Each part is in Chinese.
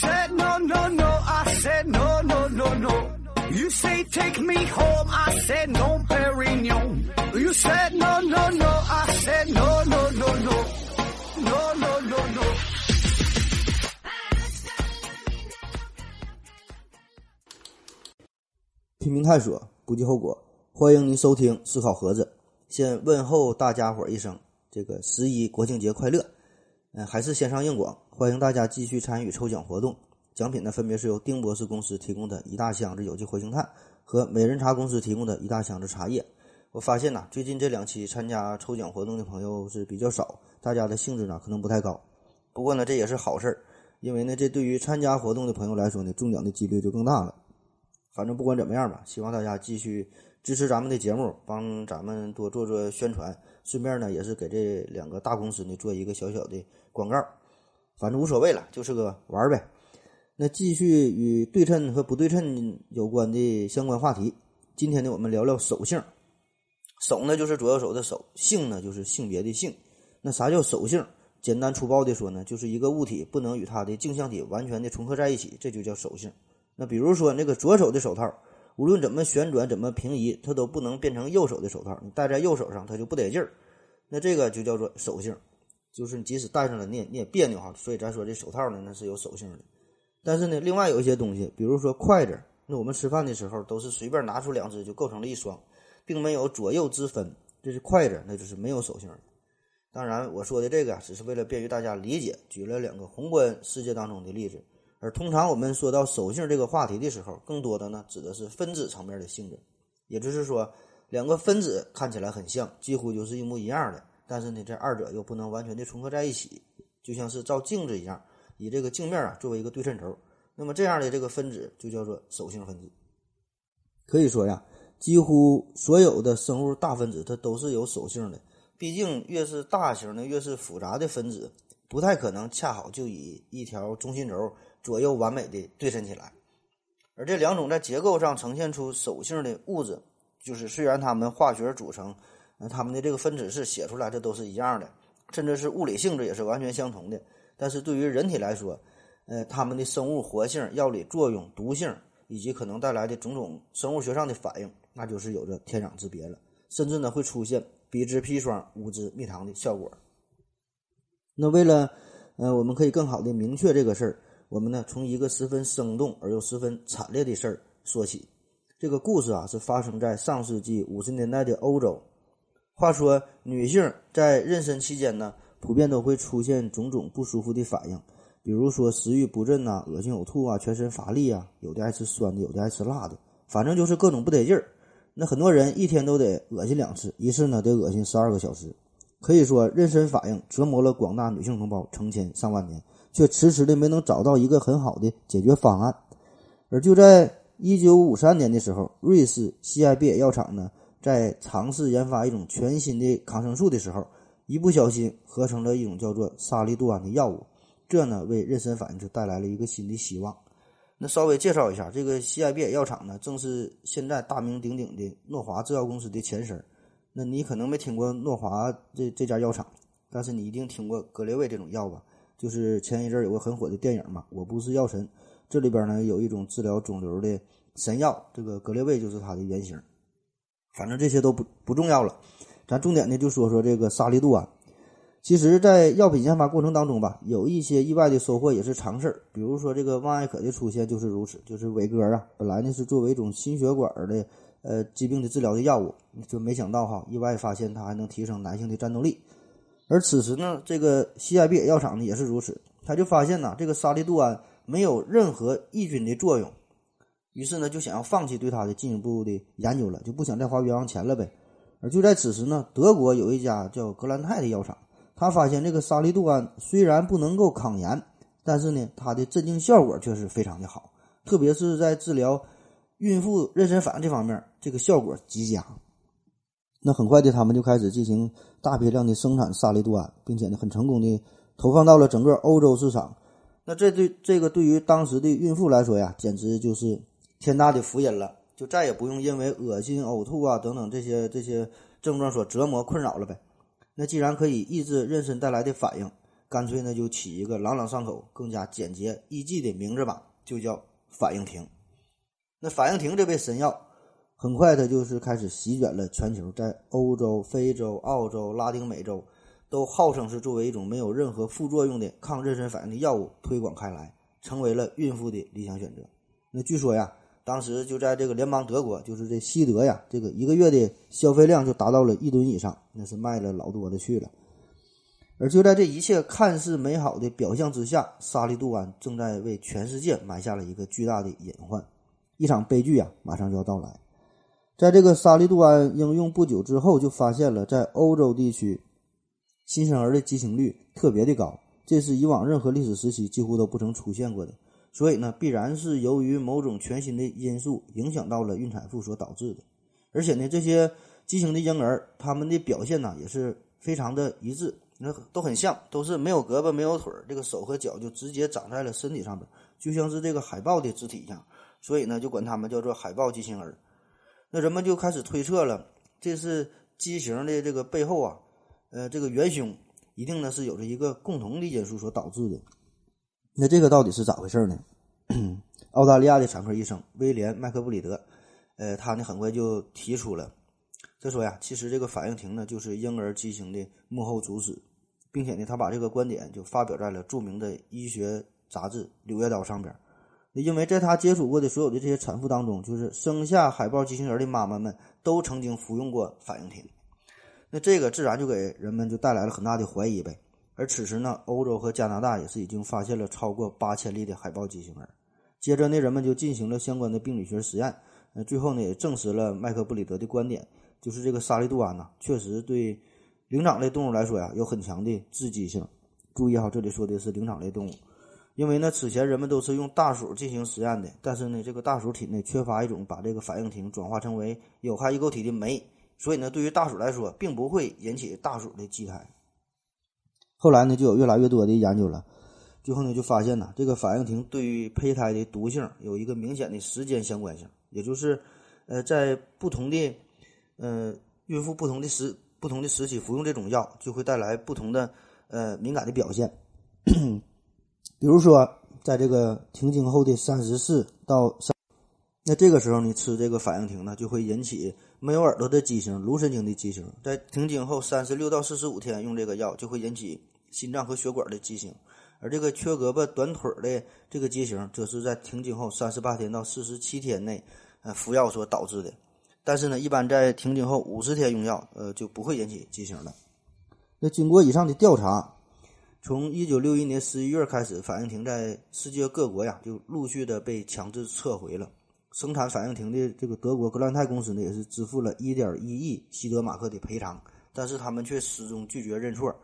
said no no no, I said no no no no. You say take me home, I said no, Perignon. You said no no no, I said no no no no, no no no no. 拼命探索，不计后果。欢迎您收听思考盒子。先问候大家伙儿一声，这个十一国庆节快乐！嗯，还是先上硬广，欢迎大家继续参与抽奖活动。奖品呢，分别是由丁博士公司提供的一大箱子有机活性炭和美人茶公司提供的一大箱子茶叶。我发现呐，最近这两期参加抽奖活动的朋友是比较少，大家的兴致呢可能不太高。不过呢，这也是好事儿，因为呢，这对于参加活动的朋友来说呢，中奖的几率就更大了。反正不管怎么样吧，希望大家继续支持咱们的节目，帮咱们多做做宣传，顺便呢也是给这两个大公司呢做一个小小的广告。反正无所谓了，就是个玩儿呗。那继续与对称和不对称有关的相关话题。今天呢，我们聊聊手性。手呢就是左右手的手，性呢就是性别的性。那啥叫手性？简单粗暴的说呢，就是一个物体不能与它的镜像体完全的重合在一起，这就叫手性。那比如说那个左手的手套，无论怎么旋转、怎么平移，它都不能变成右手的手套。你戴在右手上，它就不得劲儿。那这个就叫做手性，就是你即使戴上了，你也你也别扭哈。所以咱说这手套呢，那是有手性的。但是呢，另外有一些东西，比如说筷子，那我们吃饭的时候都是随便拿出两只就构成了一双，并没有左右之分，这是筷子，那就是没有手性的。当然，我说的这个只是为了便于大家理解，举了两个宏观世界当中的例子。而通常我们说到手性这个话题的时候，更多的呢指的是分子层面的性质，也就是说，两个分子看起来很像，几乎就是一模一样的，但是呢，这二者又不能完全的重合在一起，就像是照镜子一样，以这个镜面啊作为一个对称轴，那么这样的这个分子就叫做手性分子。可以说呀，几乎所有的生物大分子它都是有手性的，毕竟越是大型的、越是复杂的分子，不太可能恰好就以一条中心轴。左右完美的对称起来，而这两种在结构上呈现出手性的物质，就是虽然它们化学组成，那它们的这个分子式写出来这都是一样的，甚至是物理性质也是完全相同的，但是对于人体来说，呃，它们的生物活性、药理作用、毒性以及可能带来的种种生物学上的反应，那就是有着天壤之别了，甚至呢会出现比之砒霜、无之蜜糖的效果。那为了，呃，我们可以更好的明确这个事儿。我们呢，从一个十分生动而又十分惨烈的事儿说起。这个故事啊，是发生在上世纪五十年代的欧洲。话说，女性在妊娠期间呢，普遍都会出现种种不舒服的反应，比如说食欲不振呐、恶心呕吐啊、全身乏力啊，有的爱吃酸的，有的爱吃辣的，反正就是各种不得劲儿。那很多人一天都得恶心两次，一次呢得恶心十二个小时。可以说，妊娠反应折磨了广大女性同胞成千上万年。却迟迟的没能找到一个很好的解决方案，而就在一九五三年的时候，瑞士西爱比尔药厂呢，在尝试研发一种全新的抗生素的时候，一不小心合成了一种叫做沙利度胺的药物，这呢为妊娠反应就带来了一个新的希望。那稍微介绍一下，这个西爱比尔药厂呢，正是现在大名鼎鼎的诺华制药公司的前身。那你可能没听过诺华这这家药厂，但是你一定听过格列卫这种药吧？就是前一阵有个很火的电影嘛，我不是药神，这里边呢有一种治疗肿瘤的神药，这个格列卫就是它的原型。反正这些都不不重要了，咱重点呢就说说这个沙利度胺。其实，在药品研发过程当中吧，有一些意外的收获也是常事儿。比如说这个万艾可的出现就是如此，就是伟哥啊，本来呢是作为一种心血管的呃疾病的治疗的药物，就没想到哈，意外发现它还能提升男性的战斗力。而此时呢，这个西爱比药厂呢也是如此，他就发现呢，这个沙利度胺没有任何抑菌的作用，于是呢就想要放弃对它的进一步的研究了，就不想再花冤枉钱了呗。而就在此时呢，德国有一家叫格兰泰的药厂，他发现这个沙利度胺虽然不能够抗炎，但是呢，它的镇静效果却是非常的好，特别是在治疗孕妇妊娠反应这方面，这个效果极佳。那很快的，他们就开始进行大批量的生产沙利度胺，并且呢，很成功的投放到了整个欧洲市场。那这对这个对于当时的孕妇来说呀，简直就是天大的福音了，就再也不用因为恶心、呕吐啊等等这些这些症状所折磨困扰了呗。那既然可以抑制妊娠带来的反应，干脆呢就起一个朗朗上口、更加简洁易记的名字吧，就叫反应停。那反应停这味神药，很快它就是开始席卷了全球，在欧洲、非洲、澳洲、拉丁美洲，都号称是作为一种没有任何副作用的抗妊娠反应的药物推广开来，成为了孕妇的理想选择。那据说呀，当时就在这个联邦德国，就是这西德呀，这个一个月的消费量就达到了一吨以上，那是卖了老多的去了。而就在这一切看似美好的表象之下，沙利度胺正在为全世界埋下了一个巨大的隐患，一场悲剧啊，马上就要到来。在这个沙利度胺应用不久之后，就发现了在欧洲地区新生儿的畸形率特别的高，这是以往任何历史时期几乎都不曾出现过的。所以呢，必然是由于某种全新的因素影响到了孕产妇所导致的。而且呢，这些畸形的婴儿他们的表现呢，也是非常的一致。那都很像，都是没有胳膊没有腿儿，这个手和脚就直接长在了身体上边，就像是这个海豹的肢体一样。所以呢，就管他们叫做海豹畸形儿。那人们就开始推测了，这是畸形的这个背后啊，呃，这个元凶一定呢是有着一个共同的因素所导致的。那这个到底是咋回事呢？澳大利亚的产科医生威廉麦克布里德，呃，他呢很快就提出了，他说呀，其实这个反应停呢就是婴儿畸形的幕后主使。并且呢，他把这个观点就发表在了著名的医学杂志《柳叶刀》上边。因为在他接触过的所有的这些产妇当中，就是生下海豹畸形儿的妈妈们都曾经服用过反应停。那这个自然就给人们就带来了很大的怀疑呗。而此时呢，欧洲和加拿大也是已经发现了超过八千例的海豹畸形儿。接着呢，人们就进行了相关的病理学实验。那最后呢，也证实了麦克布里德的观点，就是这个沙利度胺呐，确实对。灵长类动物来说呀，有很强的致畸性。注意哈，这里说的是灵长类动物，因为呢，此前人们都是用大鼠进行实验的，但是呢，这个大鼠体内缺乏一种把这个反应停转化成为有害异构体的酶，所以呢，对于大鼠来说，并不会引起大鼠的畸胎。后来呢，就有越来越多的研究了，最后呢，就发现呢，这个反应停对于胚胎的毒性有一个明显的时间相关性，也就是，呃，在不同的，呃，孕妇不同的时。不同的时期服用这种药，就会带来不同的呃敏感的表现。比如说，在这个停经后的三十四到三，那这个时候你吃这个反应停呢，就会引起没有耳朵的畸形、颅神经的畸形。在停经后三十六到四十五天用这个药，就会引起心脏和血管的畸形。而这个缺胳膊短腿的这个畸形，则是在停经后三十八天到四十七天内呃服药所导致的。但是呢，一般在停经后五十天用药，呃，就不会引起畸形了。那经过以上的调查，从一九六一年十一月开始，反应停在世界各国呀，就陆续的被强制撤回了。生产反应停的这个德国格兰泰公司呢，也是支付了一点一亿西德马克的赔偿，但是他们却始终拒绝认错。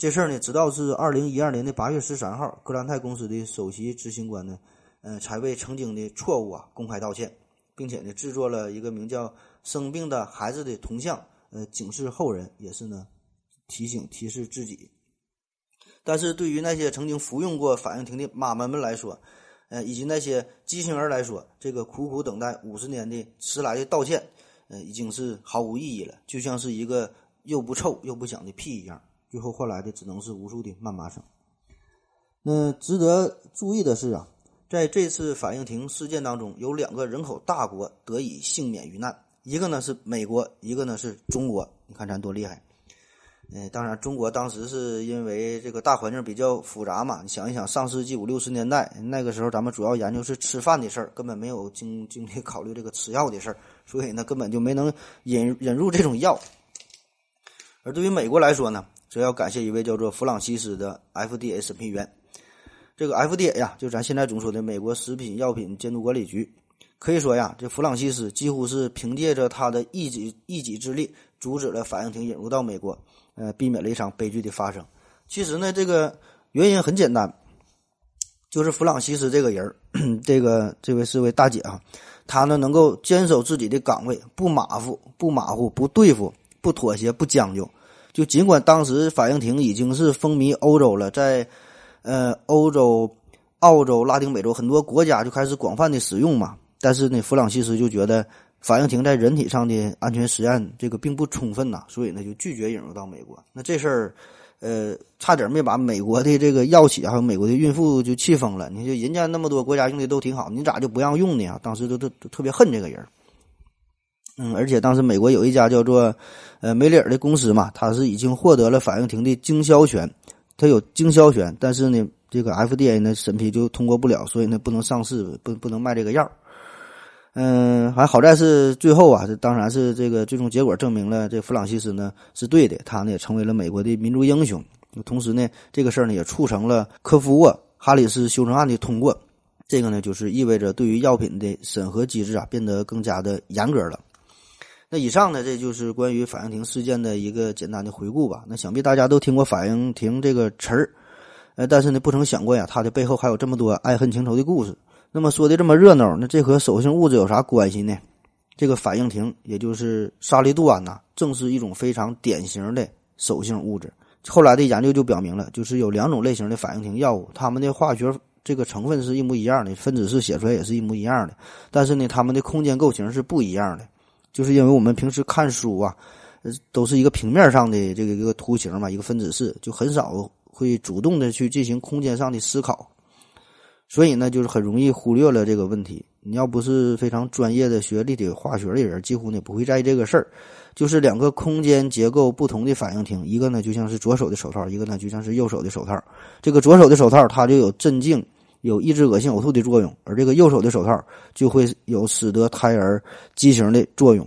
这事儿呢，直到是二零一二年的八月十三号，格兰泰公司的首席执行官呢，呃，才为曾经的错误啊公开道歉。并且呢，制作了一个名叫《生病的孩子》的铜像，呃，警示后人，也是呢，提醒提示自己。但是对于那些曾经服用过反应停的妈妈们来说，呃，以及那些畸形儿来说，这个苦苦等待五十年的迟来的道歉，呃，已经是毫无意义了，就像是一个又不臭又不响的屁一样。最后换来的只能是无数的谩骂声。那值得注意的是啊。在这次反应停事件当中，有两个人口大国得以幸免于难，一个呢是美国，一个呢是中国。你看咱多厉害！嗯，当然，中国当时是因为这个大环境比较复杂嘛。你想一想，上世纪五六十年代那个时候，咱们主要研究是吃饭的事儿，根本没有经精力考虑这个吃药的事儿，所以呢，根本就没能引引入这种药。而对于美国来说呢，则要感谢一位叫做弗朗西斯的 FDA 审批员。这个 FDA 呀，就咱现在总说的美国食品药品监督管理局，可以说呀，这弗朗西斯几乎是凭借着他的一己一己之力，阻止了反应停引入到美国，呃，避免了一场悲剧的发生。其实呢，这个原因很简单，就是弗朗西斯这个人儿，这个这位是位大姐啊，她呢能够坚守自己的岗位，不马虎，不马虎，不对付，不妥协，不将就。就尽管当时反应停已经是风靡欧洲了，在呃，欧洲、澳洲、拉丁美洲很多国家就开始广泛的使用嘛，但是呢，弗朗西斯就觉得反应停在人体上的安全实验这个并不充分呐，所以呢就拒绝引入到美国。那这事儿，呃，差点没把美国的这个药企还有美国的孕妇就气疯了。你说人家那么多国家用的都挺好，你咋就不让用呢？当时都都都特别恨这个人。嗯，而且当时美国有一家叫做呃梅里尔的公司嘛，它是已经获得了反应停的经销权，它有经销权，但是呢，这个 FDA 呢审批就通过不了，所以呢不能上市，不不能卖这个药。嗯，还好在是最后啊，这当然是这个最终结果证明了这弗朗西斯呢是对的，他呢也成为了美国的民族英雄。同时呢，这个事儿呢也促成了科夫沃哈里斯修正案的通过。这个呢就是意味着对于药品的审核机制啊变得更加的严格了。那以上呢，这就是关于反应停事件的一个简单的回顾吧。那想必大家都听过反应停这个词儿，呃，但是呢不曾想过呀，它的背后还有这么多爱恨情仇的故事。那么说的这么热闹，那这和手性物质有啥关系呢？这个反应停，也就是沙利度胺呐，正是一种非常典型的手性物质。后来的研究就表明了，就是有两种类型的反应停药物，它们的化学这个成分是一模一样的，分子式写出来也是一模一样的，但是呢，它们的空间构型是不一样的。就是因为我们平时看书啊，都是一个平面上的这个一个图形嘛，一个分子式，就很少会主动的去进行空间上的思考。所以呢，就是很容易忽略了这个问题。你要不是非常专业的学立体化学的人，几乎呢不会在意这个事儿。就是两个空间结构不同的反应停，一个呢就像是左手的手套，一个呢就像是右手的手套。这个左手的手套它就有镇静、有抑制恶心呕吐的作用，而这个右手的手套就会有使得胎儿畸形的作用。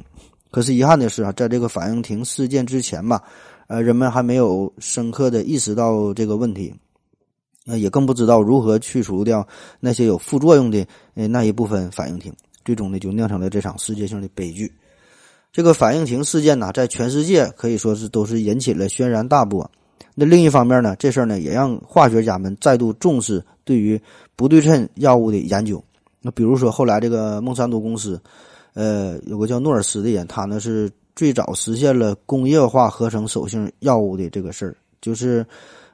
可是遗憾的是啊，在这个反应停事件之前吧，呃，人们还没有深刻的意识到这个问题。那也更不知道如何去除掉那些有副作用的呃那一部分反应停，最终呢就酿成了这场世界性的悲剧。这个反应停事件呢，在全世界可以说是都是引起了轩然大波。那另一方面呢，这事儿呢也让化学家们再度重视对于不对称药物的研究。那比如说后来这个孟山都公司，呃，有个叫诺尔斯的人，他呢是最早实现了工业化合成手性药物的这个事儿，就是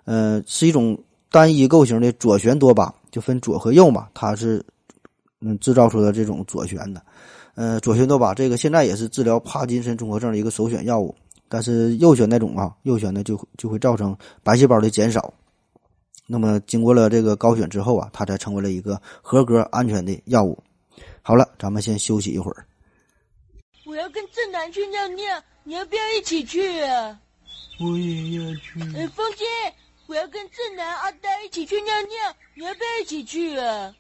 呃是一种。单一构型的左旋多巴就分左和右嘛，它是嗯制造出的这种左旋的，呃左旋多巴这个现在也是治疗帕金森综合症的一个首选药物，但是右旋那种啊，右旋呢就就会造成白细胞的减少。那么经过了这个高选之后啊，它才成为了一个合格安全的药物。好了，咱们先休息一会儿。我要跟正南去尿尿，你要不要一起去啊？我也要去。呃，风姐。我要跟正南、阿呆一起去尿尿，你要不要一起去啊？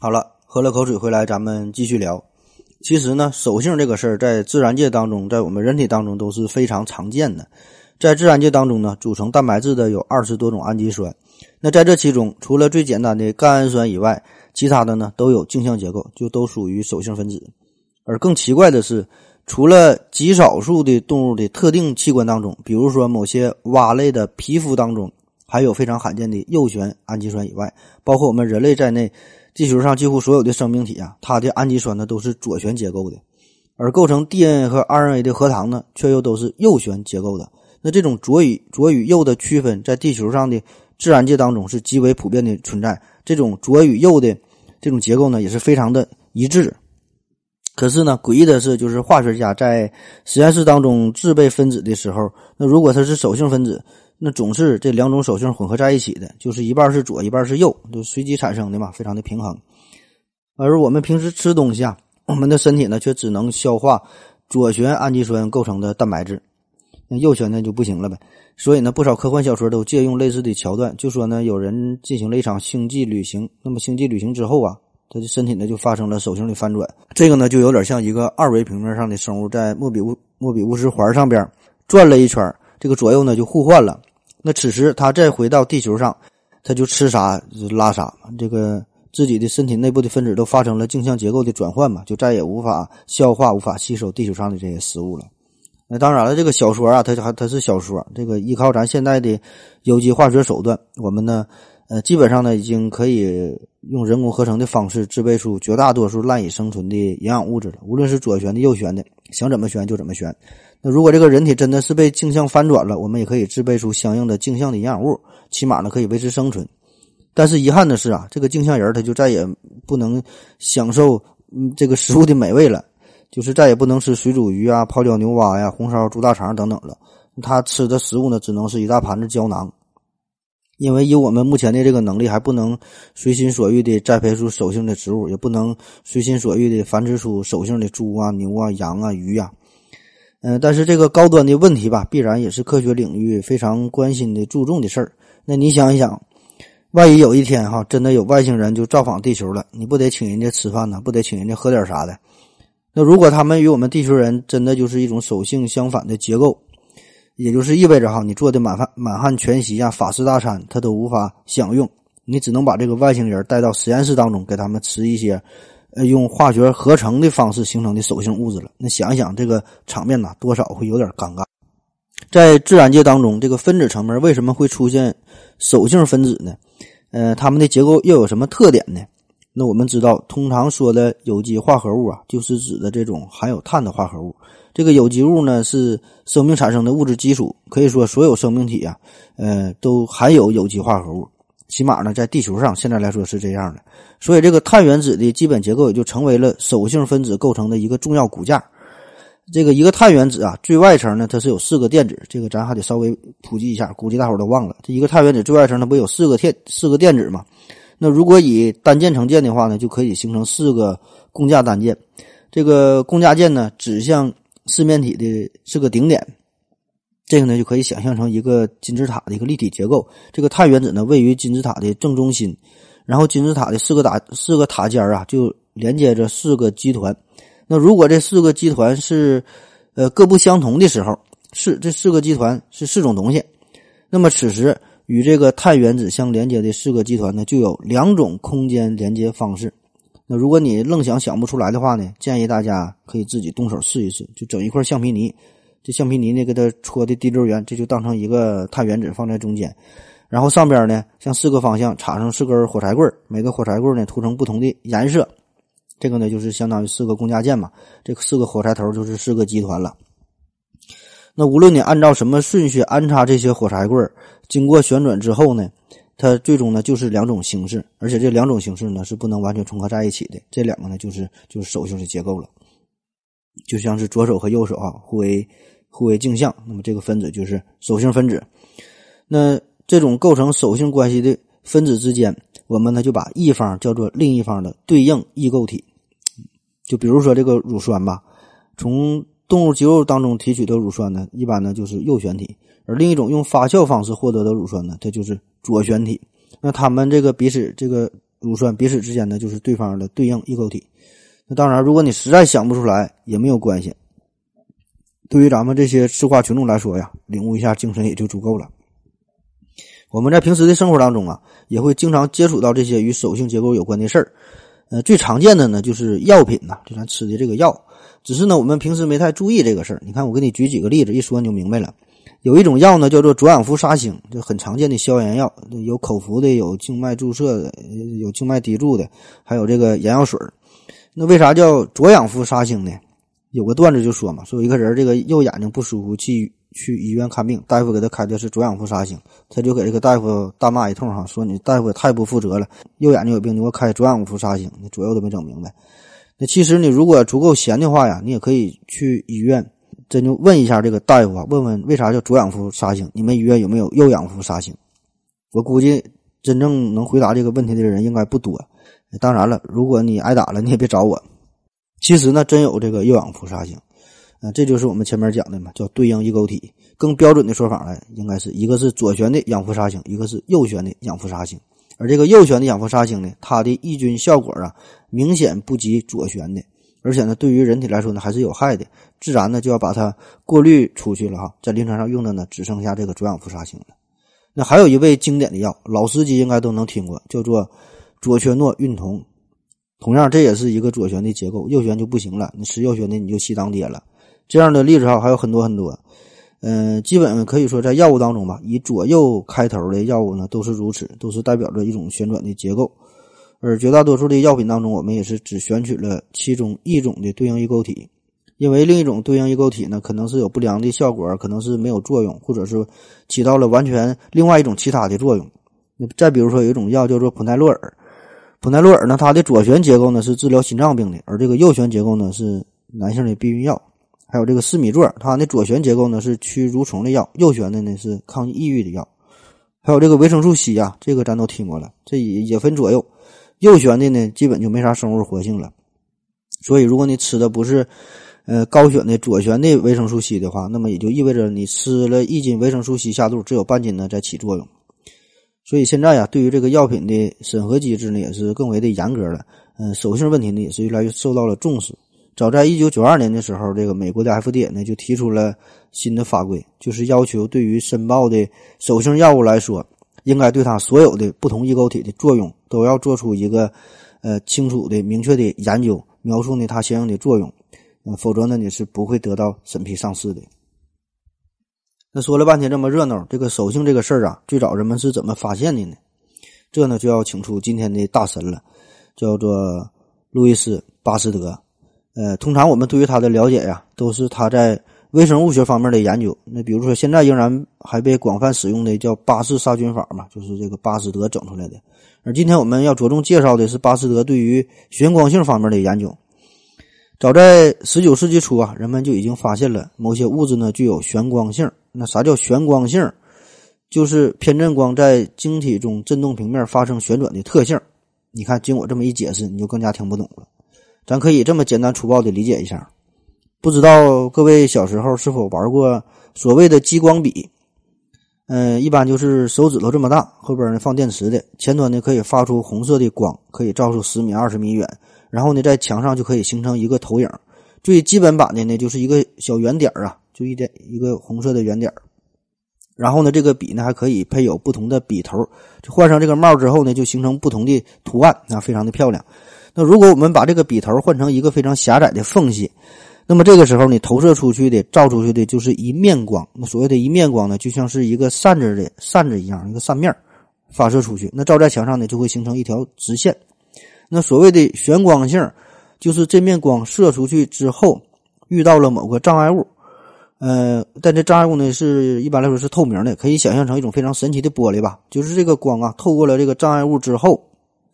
好了，喝了口水回来，咱们继续聊。其实呢，手性这个事儿在自然界当中，在我们人体当中都是非常常见的。在自然界当中呢，组成蛋白质的有二十多种氨基酸。那在这其中，除了最简单的甘氨酸以外，其他的呢都有镜像结构，就都属于手性分子。而更奇怪的是。除了极少数的动物的特定器官当中，比如说某些蛙类的皮肤当中，还有非常罕见的右旋氨基酸以外，包括我们人类在内，地球上几乎所有的生命体啊，它的氨基酸呢都是左旋结构的，而构成 DNA 和 RNA 的核糖呢，却又都是右旋结构的。那这种左与左与右的区分，在地球上的自然界当中是极为普遍的存在。这种左与右的这种结构呢，也是非常的一致。可是呢，诡异的是，就是化学家在实验室当中制备分子的时候，那如果它是手性分子，那总是这两种手性混合在一起的，就是一半是左，一半是右，就随机产生的嘛，非常的平衡。而我们平时吃东西啊，我们的身体呢却只能消化左旋氨基酸构成的蛋白质，那右旋呢就不行了呗。所以呢，不少科幻小说都借用类似的桥段，就说呢，有人进行了一场星际旅行，那么星际旅行之后啊。他的身体呢就发生了手性的翻转，这个呢就有点像一个二维平面上的生物在莫比乌莫比乌斯环上边转了一圈，这个左右呢就互换了。那此时他再回到地球上，他就吃啥拉啥，这个自己的身体内部的分子都发生了镜像结构的转换嘛，就再也无法消化、无法吸收地球上的这些食物了。那当然了，这个小说啊，它还它是小说，这个依靠咱现在的有机化学手段，我们呢。呃，基本上呢，已经可以用人工合成的方式制备出绝大多数赖以生存的营养物质了。无论是左旋的、右旋的，想怎么旋就怎么旋。那如果这个人体真的是被镜像翻转了，我们也可以制备出相应的镜像的营养物，起码呢可以维持生存。但是遗憾的是啊，这个镜像人他就再也不能享受嗯这个食物的美味了。就是再也不能吃水煮鱼啊、泡椒牛蛙呀、红烧猪大肠等等了。他吃的食物呢，只能是一大盘子胶囊。因为以我们目前的这个能力，还不能随心所欲的栽培出手性的植物，也不能随心所欲的繁殖出手性的猪啊、牛啊、羊啊、鱼呀。嗯，但是这个高端的问题吧，必然也是科学领域非常关心的、注重的事儿。那你想一想，万一有一天哈，真的有外星人就造访地球了，你不得请人家吃饭呢？不得请人家喝点啥的？那如果他们与我们地球人真的就是一种手性相反的结构？也就是意味着哈，你做的满汉满汉全席呀、法式大餐，他都无法享用，你只能把这个外星人带到实验室当中，给他们吃一些，呃，用化学合成的方式形成的手性物质了。那想一想，这个场面呐，多少会有点尴尬。在自然界当中，这个分子层面为什么会出现手性分子呢？呃，它们的结构又有什么特点呢？那我们知道，通常说的有机化合物啊，就是指的这种含有碳的化合物。这个有机物呢，是生命产生的物质基础，可以说所有生命体啊，呃，都含有有机化合物。起码呢，在地球上现在来说是这样的。所以，这个碳原子的基本结构也就成为了手性分子构成的一个重要骨架。这个一个碳原子啊，最外层呢，它是有四个电子，这个咱还得稍微普及一下，估计大伙都忘了。这一个碳原子最外层它不有四个电四个电子吗？那如果以单键成键的话呢，就可以形成四个共价单键。这个共价键呢，指向四面体的是个顶点。这个呢，就可以想象成一个金字塔的一个立体结构。这个碳原子呢，位于金字塔的正中心，然后金字塔的四个塔四个塔尖啊，就连接着四个基团。那如果这四个基团是呃各不相同的时候，是这四个基团是四种东西，那么此时。与这个碳原子相连接的四个基团呢，就有两种空间连接方式。那如果你愣想想不出来的话呢，建议大家可以自己动手试一试，就整一块橡皮泥，这橡皮泥呢给它戳的滴溜圆，这就当成一个碳原子放在中间，然后上边呢向四个方向插上四根火柴棍，每个火柴棍呢涂成不同的颜色，这个呢就是相当于四个共价键嘛，这四个火柴头就是四个集团了。那无论你按照什么顺序安插这些火柴棍经过旋转之后呢，它最终呢就是两种形式，而且这两种形式呢是不能完全重合在一起的。这两个呢就是就是手性的结构了，就像是左手和右手啊互为互为镜像，那么这个分子就是手性分子。那这种构成手性关系的分子之间，我们呢就把一方叫做另一方的对应异构体。就比如说这个乳酸吧，从动物肌肉当中提取的乳酸呢，一般呢就是右旋体，而另一种用发酵方式获得的乳酸呢，它就是左旋体。那它们这个彼此这个乳酸彼此之间呢，就是对方的对应异构体。那当然，如果你实在想不出来也没有关系。对于咱们这些吃瓜群众来说呀，领悟一下精神也就足够了。我们在平时的生活当中啊，也会经常接触到这些与手性结构有关的事儿。呃，最常见的呢就是药品呐，就咱吃的这个药。只是呢，我们平时没太注意这个事儿。你看，我给你举几个例子，一说你就明白了。有一种药呢，叫做左氧氟沙星，就很常见的消炎药，有口服的，有静脉注射的，有静脉滴注的，还有这个眼药水那为啥叫左氧氟沙星呢？有个段子就说嘛，说有一个人这个右眼睛不舒服，去去医院看病，大夫给他开的是左氧氟沙星，他就给这个大夫大骂一通哈，说你大夫也太不负责了，右眼睛有病你给我开左氧氟沙星，你左右都没整明白。那其实你如果足够闲的话呀，你也可以去医院，真就问一下这个大夫啊，问问为啥叫左氧氟沙星？你们医院有没有右氧氟沙星？我估计真正能回答这个问题的人应该不多。当然了，如果你挨打了，你也别找我。其实呢，真有这个右氧氟沙星，啊，这就是我们前面讲的嘛，叫对应异构体。更标准的说法呢，应该是一个是左旋的氧氟沙星，一个是右旋的氧氟沙星。而这个右旋的氧氟沙星呢，它的抑菌效果啊，明显不及左旋的，而且呢，对于人体来说呢，还是有害的，自然呢就要把它过滤出去了哈。在临床上用的呢，只剩下这个左氧氟沙星了。那还有一味经典的药，老司机应该都能听过，叫做左旋诺孕酮。同样，这也是一个左旋的结构，右旋就不行了。你吃右旋的，你就吸当爹了。这样的例子哈还有很多很多。嗯，基本可以说在药物当中吧，以左右开头的药物呢都是如此，都是代表着一种旋转的结构。而绝大多数的药品当中，我们也是只选取了其中一种的对应异构体，因为另一种对应异构体呢可能是有不良的效果，可能是没有作用，或者是起到了完全另外一种其他的作用。再比如说有一种药叫做普奈洛尔，普奈洛尔呢它的左旋结构呢是治疗心脏病的，而这个右旋结构呢是男性的避孕药。还有这个四米唑，它的左旋结构呢是驱蠕虫的药，右旋的呢是抗抑郁的药。还有这个维生素 C 啊，这个咱都听过了，这也也分左右。右旋的呢，基本就没啥生物活性了。所以，如果你吃的不是呃高选的左旋的维生素 C 的话，那么也就意味着你吃了一斤维生素 C 下肚，只有半斤呢在起作用。所以现在呀，对于这个药品的审核机制呢，也是更为的严格了。嗯，手性问题呢，也是越来越受到了重视。早在一九九二年的时候，这个美国的 FDA 呢就提出了新的法规，就是要求对于申报的手性药物来说，应该对它所有的不同异构体的作用都要做出一个呃清楚的、明确的研究，描述呢它相应的作用，呃，否则呢你是不会得到审批上市的。那说了半天这么热闹，这个手性这个事儿啊，最早人们是怎么发现的呢？这呢就要请出今天的大神了，叫做路易斯巴斯德。呃，通常我们对于他的了解呀，都是他在微生物学方面的研究。那比如说，现在仍然还被广泛使用的叫巴氏杀菌法嘛，就是这个巴斯德整出来的。而今天我们要着重介绍的是巴斯德对于旋光性方面的研究。早在十九世纪初啊，人们就已经发现了某些物质呢具有旋光性。那啥叫旋光性？就是偏振光在晶体中振动平面发生旋转的特性。你看，经我这么一解释，你就更加听不懂了。咱可以这么简单粗暴的理解一下，不知道各位小时候是否玩过所谓的激光笔？嗯，一般就是手指头这么大，后边呢放电池的，前端呢可以发出红色的光，可以照出十米、二十米远，然后呢在墙上就可以形成一个投影。最基本版的呢就是一个小圆点啊，就一点一个红色的圆点然后呢这个笔呢还可以配有不同的笔头，就换上这个帽之后呢就形成不同的图案，啊，非常的漂亮。那如果我们把这个笔头换成一个非常狭窄的缝隙，那么这个时候你投射出去的、照出去的就是一面光。那所谓的一面光呢，就像是一个扇子的扇子一样，一个扇面发射出去。那照在墙上呢，就会形成一条直线。那所谓的旋光性，就是这面光射出去之后遇到了某个障碍物，呃，但这障碍物呢是一般来说是透明的，可以想象成一种非常神奇的玻璃吧。就是这个光啊，透过了这个障碍物之后。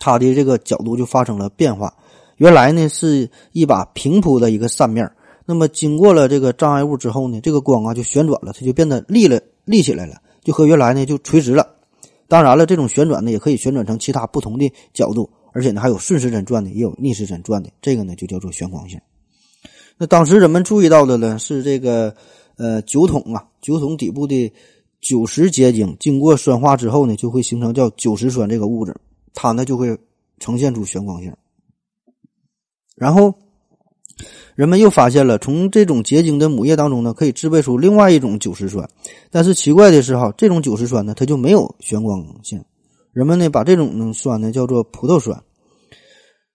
它的这个角度就发生了变化，原来呢是一把平铺的一个扇面，那么经过了这个障碍物之后呢，这个光啊就旋转了，它就变得立了立起来了，就和原来呢就垂直了。当然了，这种旋转呢也可以旋转成其他不同的角度，而且呢还有顺时针转的，也有逆时针转的，这个呢就叫做旋光性。那当时人们注意到的呢是这个呃酒桶啊，酒桶底部的酒石结晶经过酸化之后呢，就会形成叫酒石酸这个物质。它呢就会呈现出旋光性，然后人们又发现了，从这种结晶的母液当中呢，可以制备出另外一种酒石酸。但是奇怪的是哈，这种酒石酸呢，它就没有旋光性。人们呢把这种酸呢叫做葡萄酸。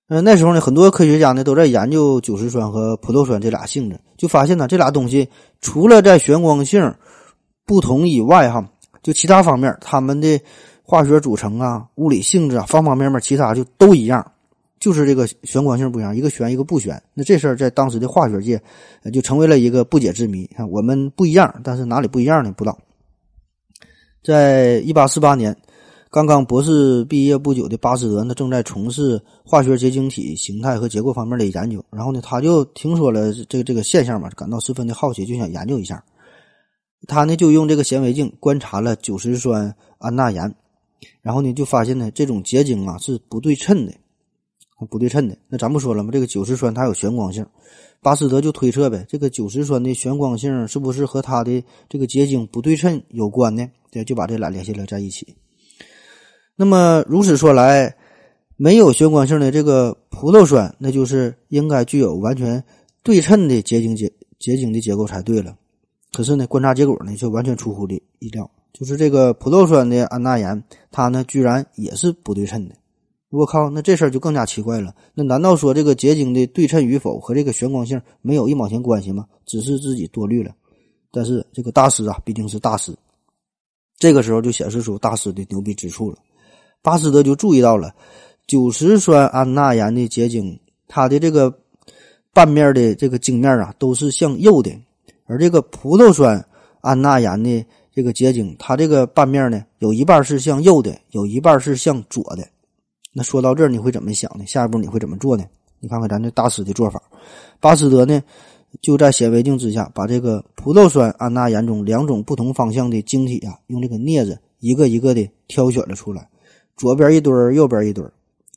呃，那时候呢，很多科学家呢都在研究酒石酸和葡萄酸这俩性质，就发现呢这俩东西除了在旋光性不同以外，哈，就其他方面它们的。化学组成啊，物理性质啊，方方面面，其他就都一样，就是这个旋光性不一样，一个旋，一个不旋。那这事儿在当时的化学界，就成为了一个不解之谜。看我们不一样，但是哪里不一样呢？不知道。在一八四八年，刚刚博士毕业不久的巴斯德呢，正在从事化学结晶体形态和结构方面的研究。然后呢，他就听说了这个这个现象嘛，感到十分的好奇，就想研究一下。他呢，就用这个显微镜观察了酒石酸氨钠盐。然后呢，就发现呢，这种结晶啊是不对称的，不对称的。那咱不说了吗？这个酒石酸它有旋光性，巴斯德就推测呗，这个酒石酸的旋光性是不是和它的这个结晶不对称有关呢？对，就把这俩联系了在一起。那么如此说来，没有旋光性的这个葡萄酸，那就是应该具有完全对称的结晶结结晶的结构才对了。可是呢，观察结果呢却完全出乎的意料。就是这个葡萄酸的氨钠盐，它呢居然也是不对称的。我靠，那这事儿就更加奇怪了。那难道说这个结晶的对称与否和这个旋光性没有一毛钱关系吗？只是自己多虑了。但是这个大师啊，毕竟是大师，这个时候就显示出大师的牛逼之处了。巴斯德就注意到了酒石酸氨钠盐的结晶，它的这个半面的这个晶面啊都是向右的，而这个葡萄酸氨钠盐的。这个结晶，它这个半面呢，有一半是向右的，有一半是向左的。那说到这儿，你会怎么想呢？下一步你会怎么做呢？你看看咱这大师的做法，巴斯德呢就在显微镜之下，把这个葡萄酸氨钠盐中两种不同方向的晶体啊，用这个镊子一个一个的挑选了出来，左边一堆儿，右边一堆儿，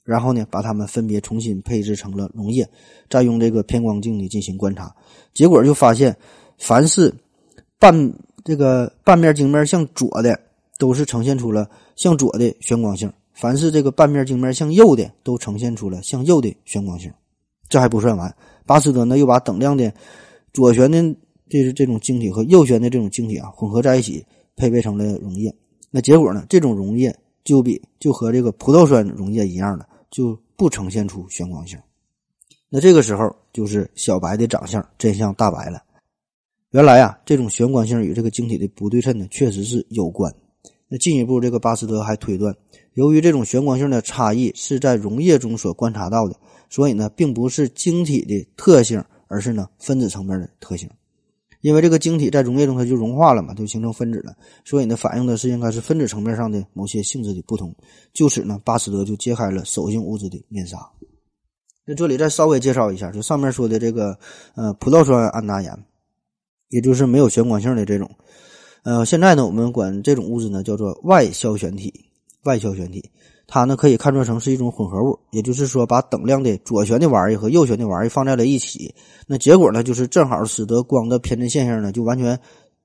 然后呢，把它们分别重新配置成了溶液，再用这个偏光镜呢进行观察，结果就发现，凡是半这个半面镜面向左的，都是呈现出了向左的旋光性。凡是这个半面镜面向右的，都呈现出了向右的旋光性。这还不算完，巴斯德呢又把等量的左旋的这是这种晶体和右旋的这种晶体啊混合在一起，配备成了溶液。那结果呢，这种溶液就比就和这个葡萄酸溶液一样的，就不呈现出旋光性。那这个时候就是小白的长相真相大白了。原来啊，这种旋光性与这个晶体的不对称呢，确实是有关。那进一步，这个巴斯德还推断。由于这种旋光性的差异是在溶液中所观察到的，所以呢，并不是晶体的特性，而是呢分子层面的特性。因为这个晶体在溶液中它就融化了嘛，就形成分子了，所以呢，反映的是应该是分子层面上的某些性质的不同。就此呢，巴斯德就揭开了手性物质的面纱。那这里再稍微介绍一下，就上面说的这个呃葡萄酸氨钠盐，也就是没有旋光性的这种，呃，现在呢，我们管这种物质呢叫做外消旋体。外消旋体，它呢可以看作成是一种混合物，也就是说，把等量的左旋的玩意儿和右旋的玩意儿放在了一起，那结果呢，就是正好使得光的偏振现象呢就完全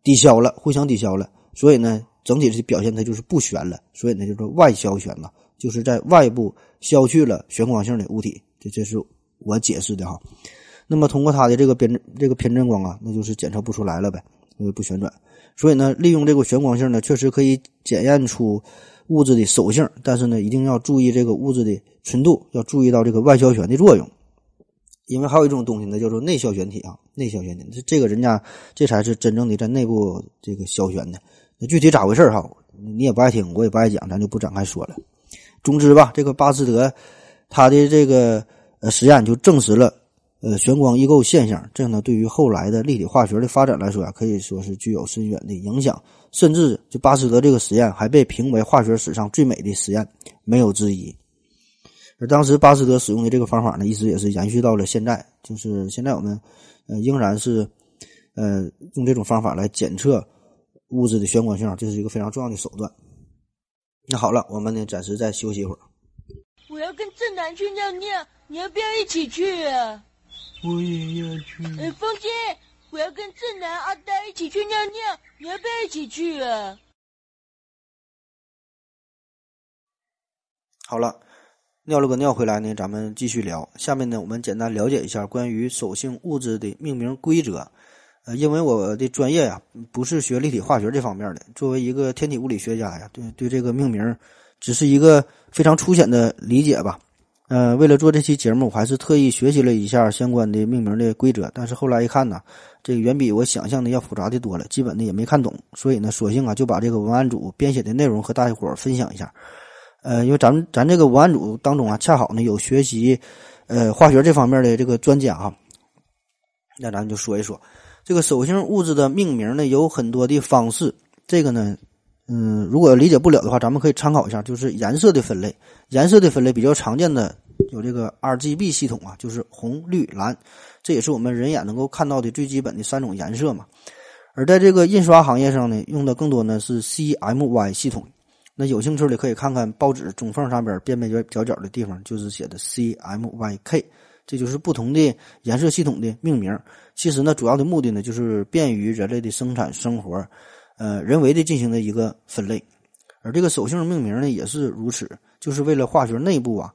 抵消了，互相抵消了，所以呢，整体的表现它就是不旋了，所以呢，就是外消旋了，就是在外部消去了旋光性的物体，这这是我解释的哈。那么通过它的这个偏这个偏振光啊，那就是检测不出来了呗，因为不旋转，所以呢，利用这个旋光性呢，确实可以检验出。物质的手性，但是呢，一定要注意这个物质的纯度，要注意到这个外消旋的作用，因为还有一种东西呢，叫做内消旋体啊，内消旋体，这这个人家这才是真正的在内部这个消旋的。那具体咋回事哈？你也不爱听，我也不爱讲，咱就不展开说了。总之吧，这个巴斯德他的这个呃实验就证实了呃旋光异构现象，这样呢，对于后来的立体化学的发展来说啊，可以说是具有深远的影响。甚至就巴斯德这个实验还被评为化学史上最美的实验，没有之一。而当时巴斯德使用的这个方法呢，一直也是延续到了现在。就是现在我们呃仍然是呃用这种方法来检测物质的旋光性，这是一个非常重要的手段。那好了，我们呢暂时再休息一会儿。我要跟正南去尿尿，你要不要一起去啊？我也要去。哎，风姐。我要跟正南、阿呆一起去尿尿，你要不要一起去啊？好了，尿了个尿回来呢，咱们继续聊。下面呢，我们简单了解一下关于手性物质的命名规则。呃，因为我的专业呀，不是学立体化学这方面的，作为一个天体物理学家呀，对对这个命名只是一个非常粗浅的理解吧。呃，为了做这期节目，我还是特意学习了一下相关的命名的规则。但是后来一看呢，这个远比我想象的要复杂的多了，基本的也没看懂。所以呢，索性啊就把这个文案组编写的内容和大家伙分享一下。呃，因为咱们咱这个文案组当中啊，恰好呢有学习呃化学这方面的这个专家啊，那咱就说一说这个手性物质的命名呢，有很多的方式。这个呢。嗯，如果理解不了的话，咱们可以参考一下，就是颜色的分类。颜色的分类比较常见的有这个 R G B 系统啊，就是红、绿、蓝，这也是我们人眼能够看到的最基本的三种颜色嘛。而在这个印刷行业上呢，用的更多呢是 C M Y 系统。那有兴趣的可以看看报纸中缝上边边边角角角的地方，就是写的 C M Y K，这就是不同的颜色系统的命名。其实呢，主要的目的呢，就是便于人类的生产生活。呃，人为的进行的一个分类，而这个手性命名呢也是如此，就是为了化学内部啊，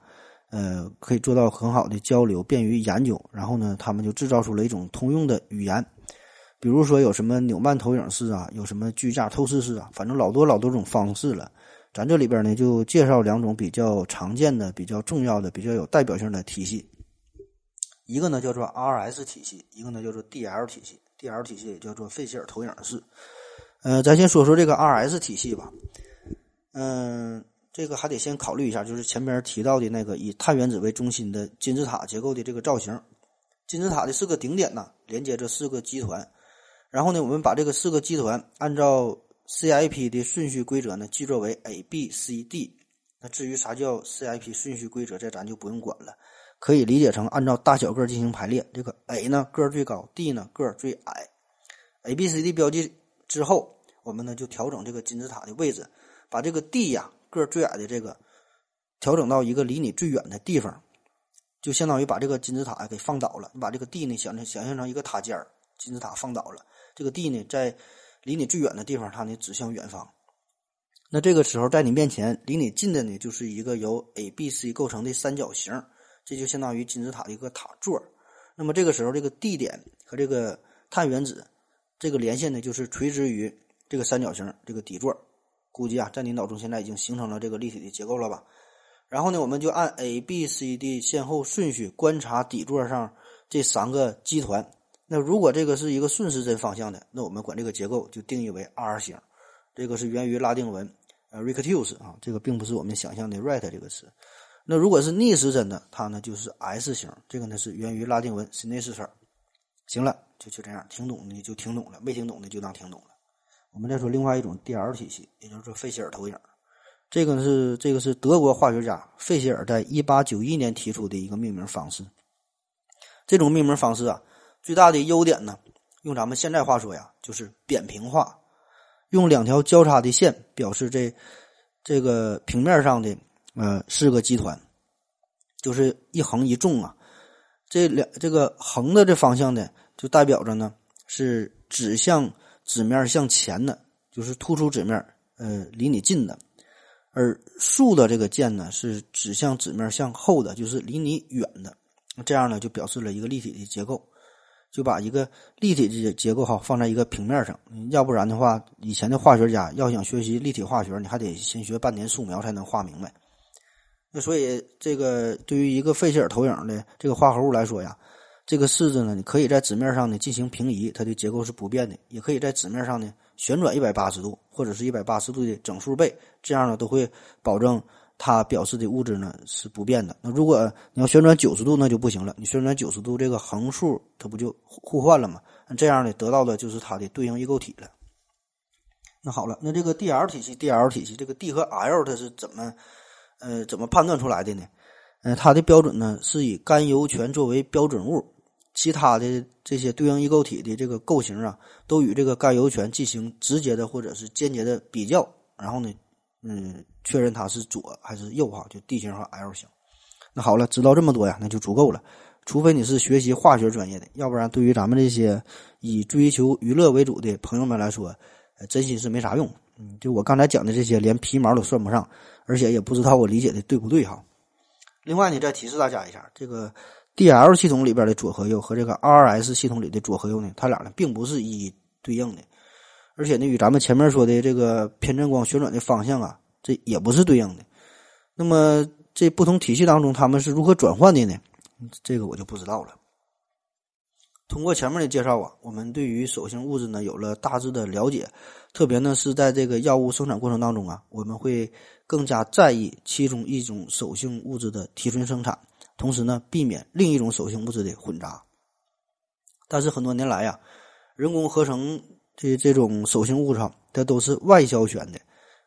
呃，可以做到很好的交流，便于研究。然后呢，他们就制造出了一种通用的语言，比如说有什么纽曼投影式啊，有什么居架透视式啊，反正老多老多种方式了。咱这里边呢就介绍两种比较常见的、比较重要的、比较有代表性的体系，一个呢叫做 RS 体系，一个呢叫做 DL 体系。DL 体系也叫做费希尔投影式。呃，咱先说说这个 RS 体系吧。嗯，这个还得先考虑一下，就是前边提到的那个以碳原子为中心的金字塔结构的这个造型。金字塔的四个顶点呢，连接着四个基团。然后呢，我们把这个四个基团按照 CIP 的顺序规则呢，记作为 A、B、C、D。那至于啥叫 CIP 顺序规则，这咱就不用管了。可以理解成按照大小个进行排列。这个 A 呢个最高，D 呢个最矮。A、B、C、D 标记之后，我们呢就调整这个金字塔的位置，把这个 D 呀个儿最矮的这个调整到一个离你最远的地方，就相当于把这个金字塔给放倒了。你把这个 D 呢想想象成一个塔尖儿，金字塔放倒了，这个 D 呢在离你最远的地方，它呢指向远方。那这个时候，在你面前离你近的呢，就是一个由 A、B、C 构成的三角形，这就相当于金字塔的一个塔座。那么这个时候，这个 D 点和这个碳原子这个连线呢，就是垂直于这个三角形这个底座。估计啊，在你脑中现在已经形成了这个立体的结构了吧？然后呢，我们就按 A、B、C、D 先后顺序观察底座上这三个基团。那如果这个是一个顺时针方向的，那我们管这个结构就定义为 R 型。这个是源于拉丁文。呃，rectus 啊，这个并不是我们想象的 right 这个词。那如果是逆时针的，它呢就是 S 型。这个呢是源于拉丁文 sinister。行了，就就这样，听懂的就听懂了，没听懂的就当听懂了。我们再说另外一种 DL 体系，也就是说费希尔投影。这个是这个是德国化学家费希尔在一八九一年提出的一个命名方式。这种命名方式啊，最大的优点呢，用咱们现在话说呀，就是扁平化。用两条交叉的线表示这这个平面上的呃四个基团，就是一横一纵啊。这两这个横的这方向呢，就代表着呢是指向纸面向前的，就是突出纸面，呃，离你近的；而竖的这个键呢是指向纸面向后的，就是离你远的。这样呢就表示了一个立体的结构。就把一个立体的结构哈放在一个平面上，要不然的话，以前的化学家要想学习立体化学，你还得先学半年素描才能画明白。那所以，这个对于一个费希尔投影的这个化合物来说呀，这个式子呢，你可以在纸面上呢进行平移，它的结构是不变的；也可以在纸面上呢旋转一百八十度，或者是一百八十度的整数倍，这样呢都会保证。它表示的物质呢是不变的。那如果你要旋转九十度，那就不行了。你旋转九十度，这个横数它不就互换了吗？那这样呢，得到的就是它的对应异构体了。那好了，那这个 D L 体系，D L 体系，这个 D 和 L 它是怎么呃怎么判断出来的呢？呃，它的标准呢是以甘油醛作为标准物，其他的这些对应异构体的这个构型啊，都与这个甘油醛进行直接的或者是间接的比较，然后呢。嗯，确认它是左还是右哈，就 D 型和 L 型。那好了，知道这么多呀，那就足够了。除非你是学习化学专业的，要不然对于咱们这些以追求娱乐为主的朋友们来说，呃，真心是没啥用。嗯，就我刚才讲的这些，连皮毛都算不上，而且也不知道我理解的对不对哈。另外呢，再提示大家一下，这个 D L 系统里边的左和右和这个 R S 系统里的左和右呢，它俩呢并不是一一对应的。而且呢，与咱们前面说的这个偏振光旋转的方向啊，这也不是对应的。那么，这不同体系当中，他们是如何转换的呢？这个我就不知道了。通过前面的介绍啊，我们对于手性物质呢有了大致的了解。特别呢是在这个药物生产过程当中啊，我们会更加在意其中一种手性物质的提纯生产，同时呢避免另一种手性物质的混杂。但是很多年来呀，人工合成。这这种手性物质，它都是外消旋的。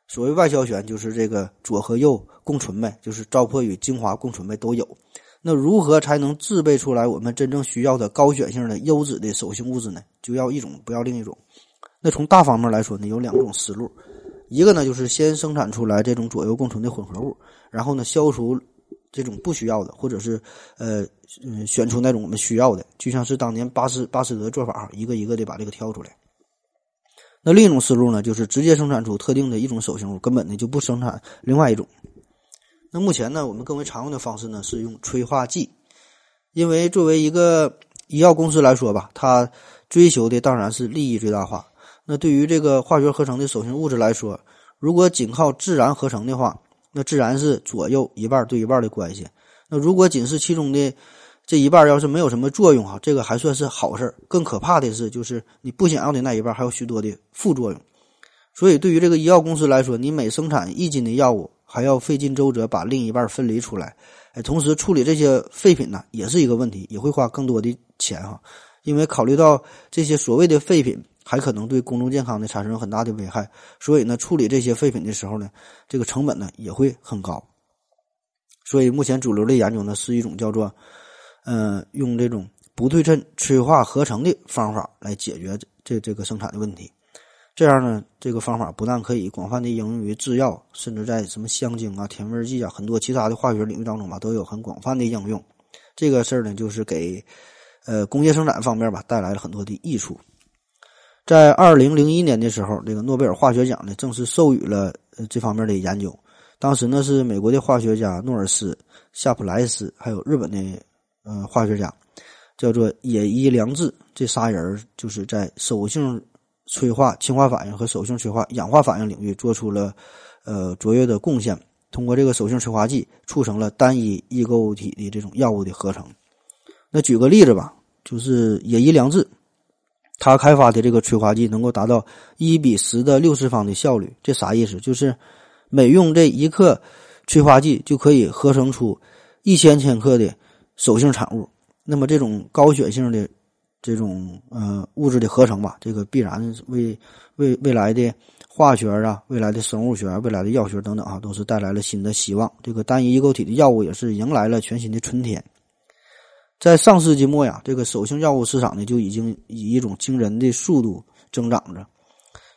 所谓外消旋，就是这个左和右共存呗，就是糟粕与精华共存呗，都有。那如何才能制备出来我们真正需要的高选性的优质的手性物质呢？就要一种，不要另一种。那从大方面来说呢，有两种思路。一个呢，就是先生产出来这种左右共存的混合物，然后呢，消除这种不需要的，或者是呃嗯，选出那种我们需要的，就像是当年巴斯巴斯德做法，一个一个的把这个挑出来。那另一种思路呢，就是直接生产出特定的一种手性物，根本呢就不生产另外一种。那目前呢，我们更为常用的方式呢是用催化剂，因为作为一个医药公司来说吧，它追求的当然是利益最大化。那对于这个化学合成的手性物质来说，如果仅靠自然合成的话，那自然是左右一半对一半的关系。那如果仅是其中的。这一半要是没有什么作用哈，这个还算是好事更可怕的是，就是你不想要的那一半还有许多的副作用。所以，对于这个医药公司来说，你每生产一斤的药物，还要费尽周折把另一半分离出来。哎，同时处理这些废品呢，也是一个问题，也会花更多的钱哈。因为考虑到这些所谓的废品还可能对公众健康呢产生很大的危害，所以呢，处理这些废品的时候呢，这个成本呢也会很高。所以目前主流的研究呢是一种叫做，呃，用这种不对称催化合成的方法来解决这这个生产的问题。这样呢，这个方法不但可以广泛的应用于制药，甚至在什么香精啊、甜味剂啊很多其他的化学领域当中吧，都有很广泛的应用。这个事儿呢，就是给呃工业生产方面吧带来了很多的益处。在二零零一年的时候，这个诺贝尔化学奖呢正式授予了这方面的研究。当时呢是美国的化学家诺尔斯、夏普莱斯，还有日本的呃化学家，叫做野伊良治，这仨人就是在手性。催化氢化反应和手性催化氧化反应领域做出了呃卓越的贡献。通过这个手性催化剂，促成了单一异构体的这种药物的合成。那举个例子吧，就是野伊良治，他开发的这个催化剂能够达到一比十的六次方的效率。这啥意思？就是每用这一克催化剂就可以合成出一千千克的手性产物。那么这种高血性的。这种呃物质的合成吧，这个必然为未未来的化学啊、未来的生物学、未来的药学等等啊，都是带来了新的希望。这个单一异构体的药物也是迎来了全新的春天。在上世纪末呀，这个手性药物市场呢就已经以一种惊人的速度增长着。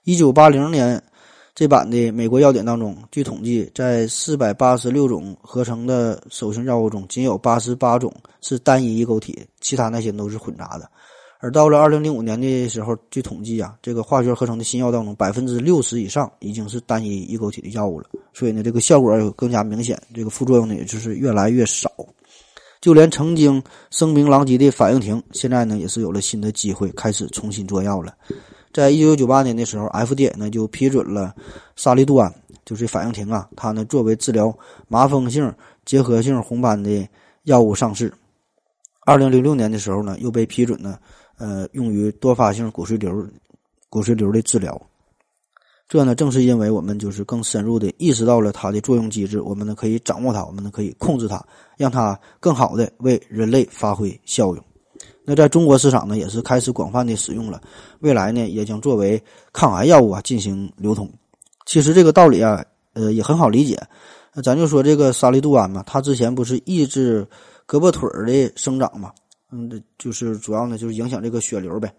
一九八零年这版的美国药典当中，据统计，在四百八十六种合成的手性药物中，仅有八十八种是单一异构体，其他那些都是混杂的。而到了二零零五年的时候，据统计啊，这个化学合成的新药当中，百分之六十以上已经是单一异构体的药物了。所以呢，这个效果更加明显，这个副作用呢也就是越来越少。就连曾经声名狼藉的反应停，现在呢也是有了新的机会，开始重新做药了。在一九九八年的时候，FDA 呢就批准了沙利度胺，就是反应停啊，它呢作为治疗麻风性结核性红斑的药物上市。二零零六年的时候呢，又被批准呢。呃，用于多发性骨髓瘤、骨髓瘤的治疗，这呢正是因为我们就是更深入的意识到了它的作用机制，我们呢可以掌握它，我们呢可以控制它，让它更好的为人类发挥效用。那在中国市场呢，也是开始广泛的使用了，未来呢也将作为抗癌药物啊进行流通。其实这个道理啊，呃也很好理解。那咱就说这个沙利度胺嘛，它之前不是抑制胳膊腿儿的生长嘛？嗯，这就是主要呢，就是影响这个血流呗。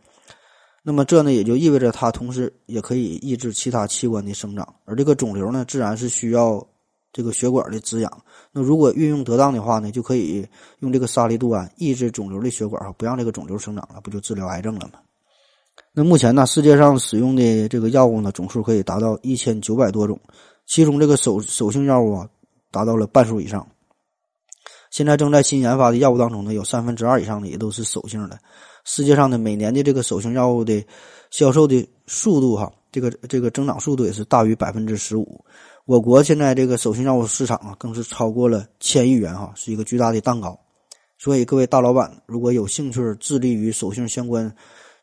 那么这呢，也就意味着它同时也可以抑制其他器官的生长。而这个肿瘤呢，自然是需要这个血管的滋养。那如果运用得当的话呢，就可以用这个沙利度胺抑制肿瘤的血管哈，不让这个肿瘤生长了，不就治疗癌症了吗？那目前呢，世界上使用的这个药物呢，总数可以达到一千九百多种，其中这个手手性药物啊，达到了半数以上。现在正在新研发的药物当中呢，有三分之二以上的也都是手性的。世界上的每年的这个手性药物的销售的速度，哈，这个这个增长速度也是大于百分之十五。我国现在这个手性药物市场啊，更是超过了千亿元，哈，是一个巨大的蛋糕。所以各位大老板，如果有兴趣致力于手性相关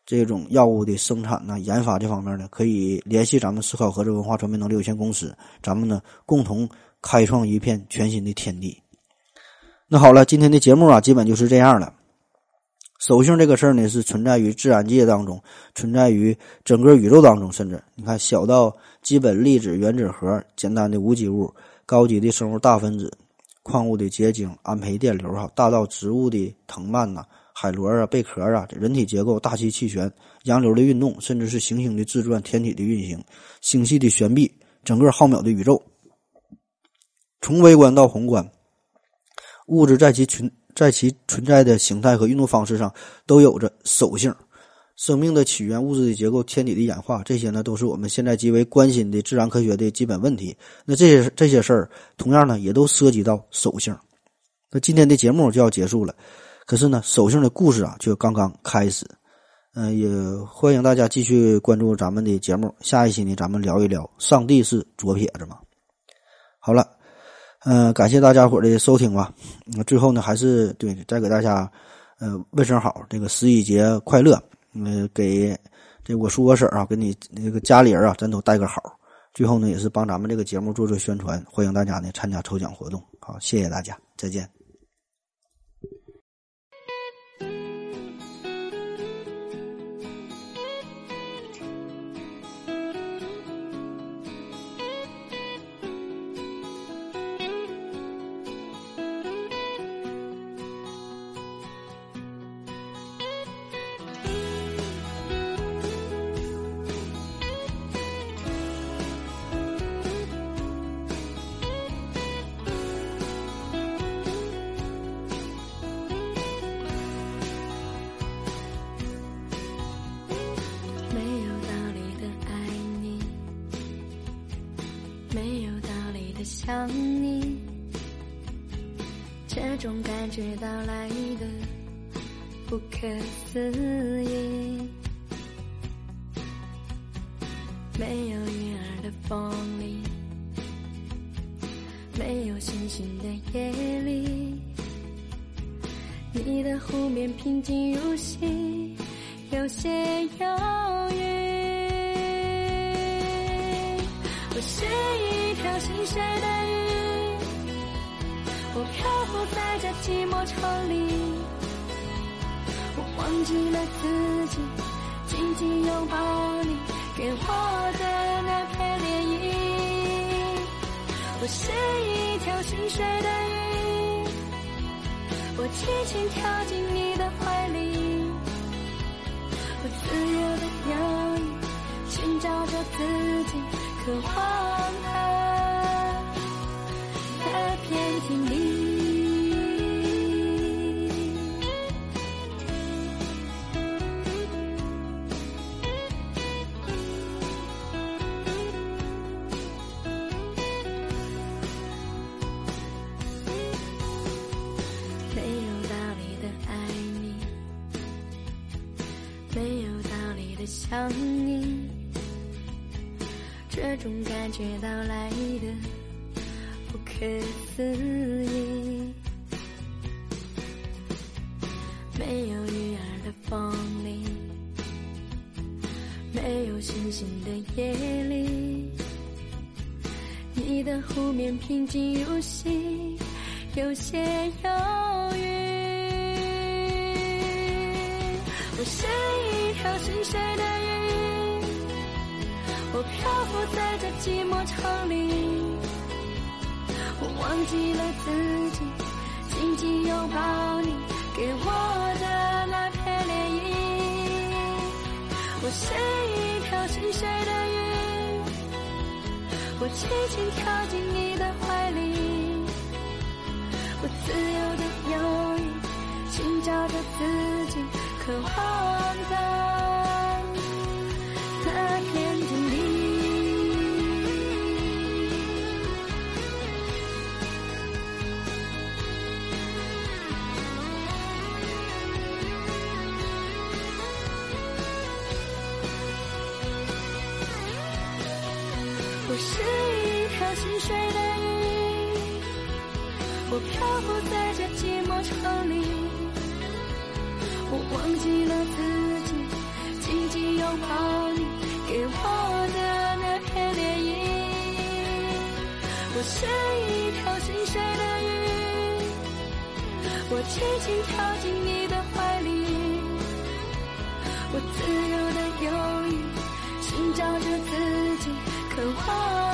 这种药物的生产呢、研发这方面呢，可以联系咱们思考盒子文化传媒能力有限公司，咱们呢共同开创一片全新的天地。那好了，今天的节目啊，基本就是这样了。手性这个事儿呢，是存在于自然界当中，存在于整个宇宙当中，甚至你看，小到基本粒子、原子核，简单的无机物，高级的生物大分子，矿物的结晶、安培电流哈，大到植物的藤蔓呐、海螺啊、贝壳啊，人体结构、大气气旋、洋流的运动，甚至是行星的自转、天体的运行、星系的旋臂，整个浩渺的宇宙，从微观到宏观。物质在其存在其存在的形态和运动方式上都有着手性，生命的起源、物质的结构、天体的演化，这些呢都是我们现在极为关心的自然科学的基本问题。那这些这些事儿，同样呢也都涉及到手性。那今天的节目就要结束了，可是呢手性的故事啊却刚刚开始。嗯，也欢迎大家继续关注咱们的节目。下一期呢，咱们聊一聊上帝是左撇子吗？好了。嗯，感谢大家伙的收听吧。那最后呢，还是对再给大家，呃，问声好，这个十一节快乐。嗯，给这我叔我婶啊，给你那个家里人啊，咱都带个好。最后呢，也是帮咱们这个节目做做宣传，欢迎大家呢参加抽奖活动。好，谢谢大家，再见。想你，这种感觉到来的不可思议。没有鱼儿的风里，没有星星的夜里，你的湖面平静如洗，有些忧郁。我是一条心碎的这寂寞城里，我忘记了自己，紧紧拥抱你给我的那片涟漪。我是一条心碎的鱼，我轻轻跳进你的怀里，我自由的游弋，寻找着自己。渴望的那片天地。想你。这种感觉到来的不可思议，没有鱼儿的风里，没有星星的夜里，你的湖面平静如洗，有些漂浮在这寂寞城里，我忘记了自己，紧紧拥抱你给我的那片涟漪。我是一条心碎的鱼，我轻轻跳进你的怀里，我自由的游弋，寻找着自己渴望寂寞城里，我忘记了自己，紧紧拥抱你给我的那片涟漪。我是一条心碎的鱼，我轻轻跳进你的怀里，我自由的游弋，寻找着自己。渴望的。